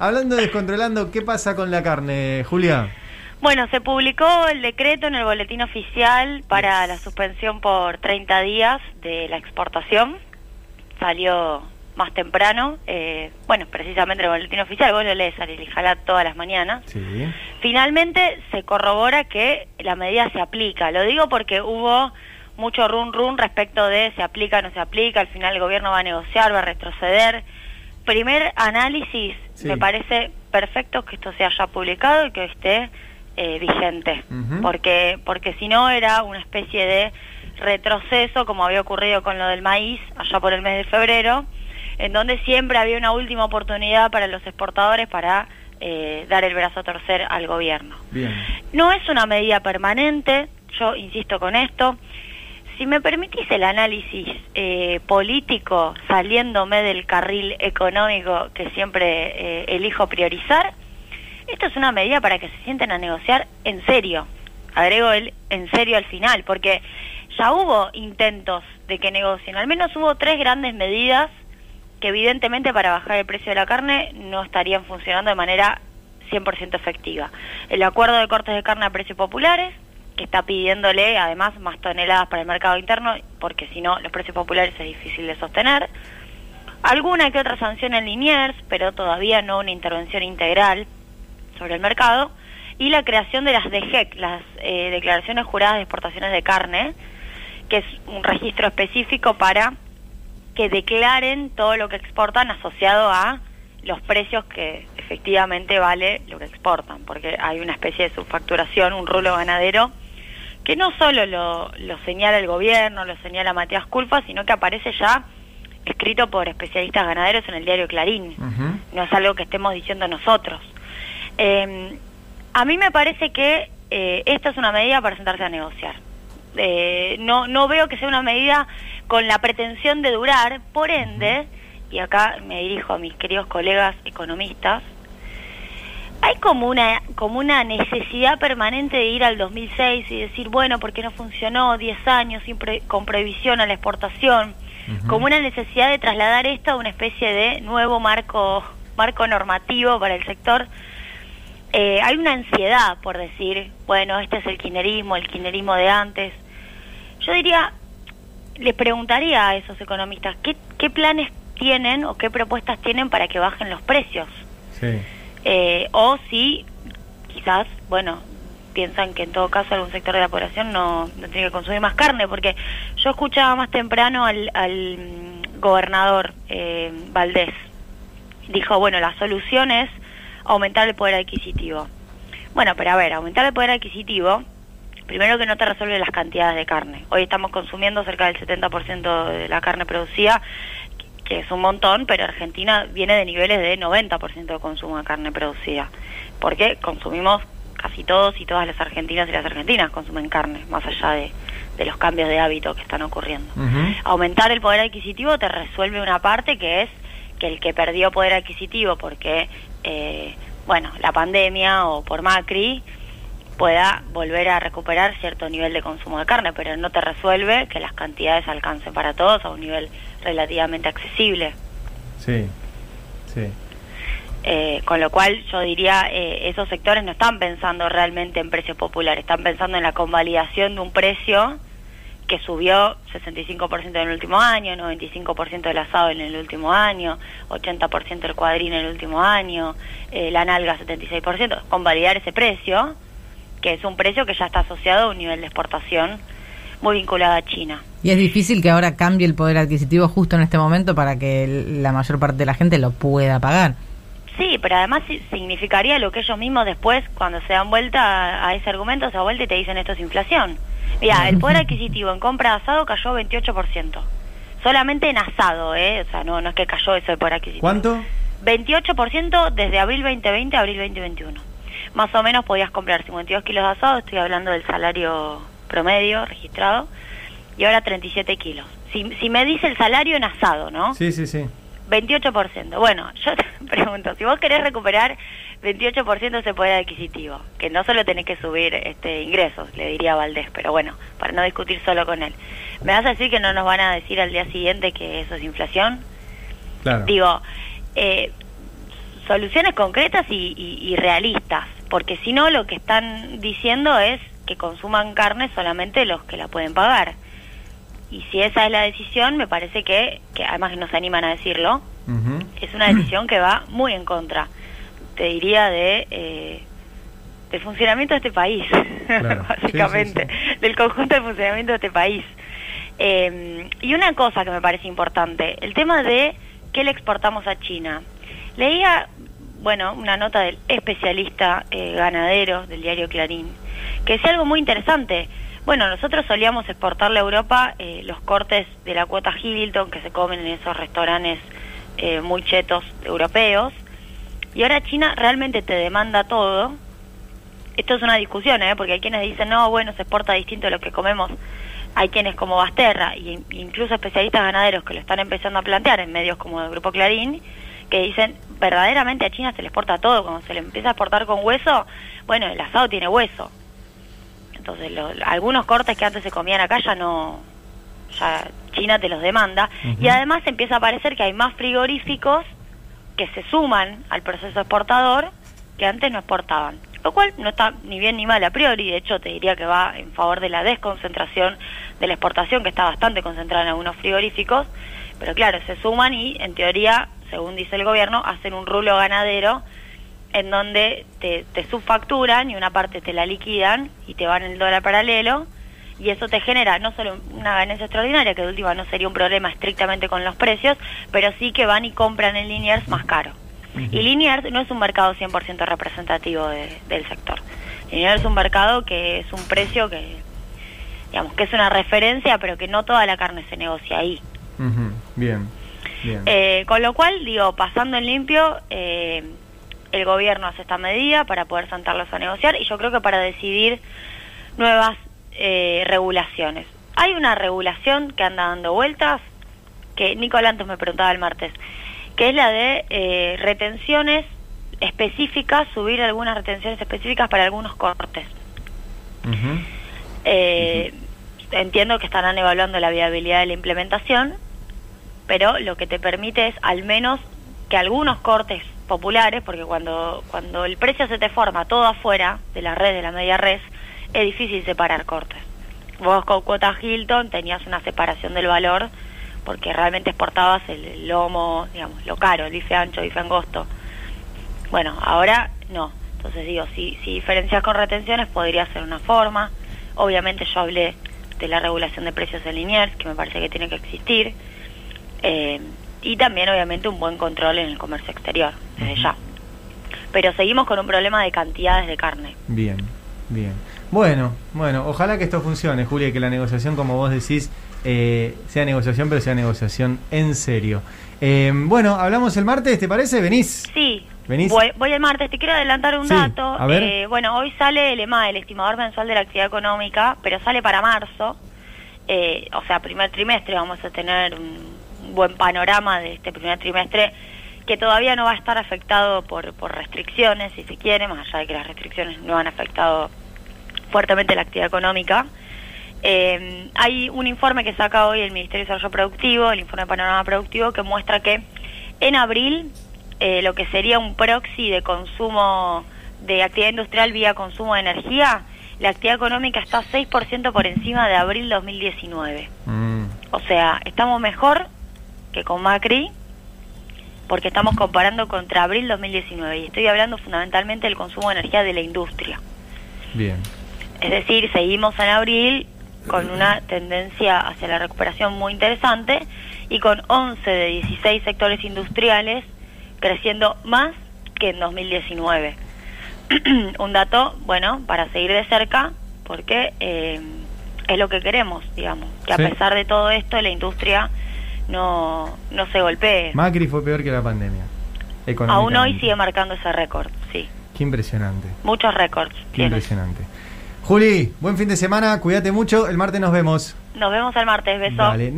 Hablando de descontrolando, ¿qué pasa con la carne, Julia? Bueno, se publicó el decreto en el boletín oficial para la suspensión por 30 días de la exportación. Salió más temprano, eh, bueno, precisamente el boletín oficial, vos lo lees, Jala todas las mañanas. Sí. Finalmente se corrobora que la medida se aplica. Lo digo porque hubo mucho run run respecto de se aplica, no se aplica, al final el gobierno va a negociar, va a retroceder. Primer análisis, Sí. me parece perfecto que esto sea ya publicado y que esté eh, vigente, porque porque si no era una especie de retroceso como había ocurrido con lo del maíz allá por el mes de febrero, en donde siempre había una última oportunidad para los exportadores para eh, dar el brazo a torcer al gobierno. Bien. No es una medida permanente, yo insisto con esto. Si me permitís el análisis eh, político, saliéndome del carril económico que siempre eh, elijo priorizar, esto es una medida para que se sienten a negociar en serio. Agrego el en serio al final, porque ya hubo intentos de que negocien. Al menos hubo tres grandes medidas que evidentemente para bajar el precio de la carne no estarían funcionando de manera 100% efectiva. El acuerdo de cortes de carne a precios populares, está pidiéndole además más toneladas para el mercado interno, porque si no los precios populares es difícil de sostener. Alguna que otra sanción en Liniers, pero todavía no una intervención integral sobre el mercado. Y la creación de las DGEC, las eh, Declaraciones Juradas de Exportaciones de Carne, que es un registro específico para que declaren todo lo que exportan asociado a los precios que efectivamente vale lo que exportan, porque hay una especie de subfacturación, un rulo ganadero, que no solo lo, lo señala el gobierno, lo señala Matías Culpa, sino que aparece ya escrito por especialistas ganaderos en el diario Clarín. No es algo que estemos diciendo nosotros. Eh, a mí me parece que eh, esta es una medida para sentarse a negociar. Eh, no, no veo que sea una medida con la pretensión de durar, por ende, y acá me dirijo a mis queridos colegas economistas, hay como una, como una necesidad permanente de ir al 2006 y decir, bueno, ¿por qué no funcionó 10 años sin pre- con prohibición a la exportación? Como una necesidad de trasladar esto a una especie de nuevo marco, marco normativo para el sector. Eh, hay una ansiedad por decir, bueno, este es el kirchnerismo, el kirchnerismo de antes. Yo diría, les preguntaría a esos economistas, ¿qué, qué planes tienen o qué propuestas tienen para que bajen los precios? Sí. Eh, o si quizás, bueno, piensan que en todo caso algún sector de la población no, tiene que consumir más carne, porque yo escuchaba más temprano al, al mm, gobernador eh, Valdés, dijo, bueno, la solución es aumentar el poder adquisitivo. Bueno, pero a ver, aumentar el poder adquisitivo, primero que no te resuelve las cantidades de carne. Hoy estamos consumiendo cerca del 70% de la carne producida, que es un montón, pero Argentina viene de niveles de 90% de consumo de carne producida, porque consumimos casi todos y todas las argentinas y las argentinas consumen carne, más allá de, de los cambios de hábito que están ocurriendo. Aumentar el poder adquisitivo te resuelve una parte que es que el que perdió poder adquisitivo porque, eh, bueno, la pandemia o por Macri, pueda volver a recuperar cierto nivel de consumo de carne, pero no te resuelve que las cantidades alcancen para todos a un nivel relativamente accesible. Sí. Sí. Eh, con lo cual yo diría, eh, esos sectores no están pensando realmente en precios populares, están pensando en la convalidación de un precio que subió 65% en el último año, 95% del asado en el último año, 80% el cuadrín en el último año, eh, la nalga 76%, convalidar ese precio, que es un precio que ya está asociado a un nivel de exportación muy vinculado a China. Y es difícil que ahora cambie el poder adquisitivo justo en este momento para que la mayor parte de la gente lo pueda pagar. Sí, pero además si- significaría lo que ellos mismos después, cuando se dan vuelta a, a ese argumento, se dan vuelta y te dicen esto es inflación. Mira, el poder adquisitivo en compra de asado cayó 28%. Solamente en asado, ¿eh? O sea, no, no es que cayó eso el poder adquisitivo. ¿Cuánto? 28% desde abril 2020 a abril 2021. Más o menos podías comprar 52 kilos de asado, estoy hablando del salario promedio registrado, y ahora 37 kilos. Si, si me dice el salario en asado, ¿no? Sí, sí, sí. 28%. Bueno, yo te pregunto, si vos querés recuperar 28% de ese poder adquisitivo, que no solo tenés que subir este ingresos, le diría a Valdés, pero bueno, para no discutir solo con él. ¿Me vas a decir que no nos van a decir al día siguiente que eso es inflación? Claro. Digo, eh, soluciones concretas y, y- y realistas, porque si no lo que están diciendo es que consuman carne solamente los que la pueden pagar. Y si esa es la decisión, me parece que, que además que no se animan a decirlo, es una decisión que va muy en contra, te diría, de eh, del funcionamiento de este país, Claro. básicamente, Sí, sí, del conjunto del funcionamiento de este país. Eh, y una cosa que me parece importante, el tema de qué le exportamos a China. Leía, bueno, una nota del especialista eh, ganadero del diario Clarín, que decía algo muy interesante. Bueno, nosotros solíamos exportarle a Europa eh, los cortes de la cuota Hilton que se comen en esos restaurantes eh, muy chetos europeos, y ahora China realmente te demanda todo. Esto es una discusión, ¿eh? porque hay quienes dicen, no, bueno, se exporta distinto de lo que comemos. Hay quienes como Basterra, y incluso especialistas ganaderos que lo están empezando a plantear en medios como el Grupo Clarín, que dicen, verdaderamente a China se le exporta todo. Cuando se le empieza a exportar con hueso, bueno, el asado tiene hueso. Entonces, lo- algunos cortes que antes se comían acá ya no, ya China te los demanda. Y además empieza a parecer que hay más frigoríficos que se suman al proceso exportador que antes no exportaban. Lo cual no está ni bien ni mal a priori, de hecho te diría que va en favor de la desconcentración de la exportación, que está bastante concentrada en algunos frigoríficos, pero claro, se suman y en teoría, según dice el gobierno, hacen un rulo ganadero en donde te, te subfacturan y una parte te la liquidan y te van el dólar paralelo y eso te genera no solo una ganancia extraordinaria, que de última no sería un problema estrictamente con los precios, pero sí que van y compran en Liniers más caro. Y Liniers no es un mercado 100% representativo de- del sector. Liniers es un mercado que es un precio que, digamos, que es una referencia, pero que no toda la carne se negocia ahí. Bien. Eh, con lo cual, digo, pasando en limpio, eh, el gobierno hace esta medida para poder sentarlos a negociar y yo creo que para decidir nuevas eh, regulaciones. Hay una regulación que anda dando vueltas, que Nicolás antes me preguntaba el martes, que es la de eh, retenciones específicas, subir algunas retenciones específicas para algunos cortes. Eh, Entiendo que estarán evaluando la viabilidad de la implementación, pero lo que te permite es al menos que algunos cortes populares, porque cuando, cuando el precio se te forma todo afuera de la red, de la media red, es difícil separar cortes. Vos con cuota Hilton tenías una separación del valor porque realmente exportabas el, el lomo, digamos, lo caro, el bife ancho, bife angosto. Bueno, ahora no. Entonces digo, si, si diferencias con retenciones podría ser una forma. Obviamente yo hablé de la regulación de precios en Liniers, que me parece que tiene que existir. Eh, y también obviamente un buen control en el comercio exterior, desde ya. Pero seguimos con un problema de cantidades de carne. Bien, bien. Bueno, bueno, ojalá que esto funcione, Julia, y que la negociación, como vos decís, eh, sea negociación, pero sea negociación en serio. Eh, bueno, hablamos el martes, ¿te parece? ¿Venís? Sí, ¿Venís? voy, voy el martes. Te quiero adelantar un Sí, dato. a ver. Eh, bueno, hoy sale el EMA, el estimador mensual de la actividad económica, pero sale para marzo. Eh, o sea, primer trimestre vamos a tener un buen panorama de este primer trimestre que todavía no va a estar afectado por, por restricciones, si se quiere, más allá de que las restricciones no han afectado fuertemente la actividad económica. Eh, hay un informe que saca hoy el Ministerio de Desarrollo Productivo, el informe de panorama productivo, que muestra que en abril eh, lo que sería un proxy de consumo de actividad industrial vía consumo de energía, la actividad económica está 6% por encima de abril 2019. Mm, O sea, estamos mejor que con Macri porque estamos comparando contra abril 2019 y estoy hablando fundamentalmente del consumo de energía de la industria. bien. Es decir, seguimos en abril con una tendencia hacia la recuperación muy interesante y con 11 de 16 sectores industriales creciendo más que en 2019. Un dato, bueno, para seguir de cerca, porque eh, es lo que queremos, digamos, que a Sí. pesar de todo esto la industria no, no se golpee. Macri fue peor que la pandemia. Aún hoy sigue marcando ese récord, sí. Qué impresionante, Muchos récords. qué impresionante. Juli, buen fin de semana, cuídate mucho, el martes nos vemos. Nos vemos el martes, beso. Dale.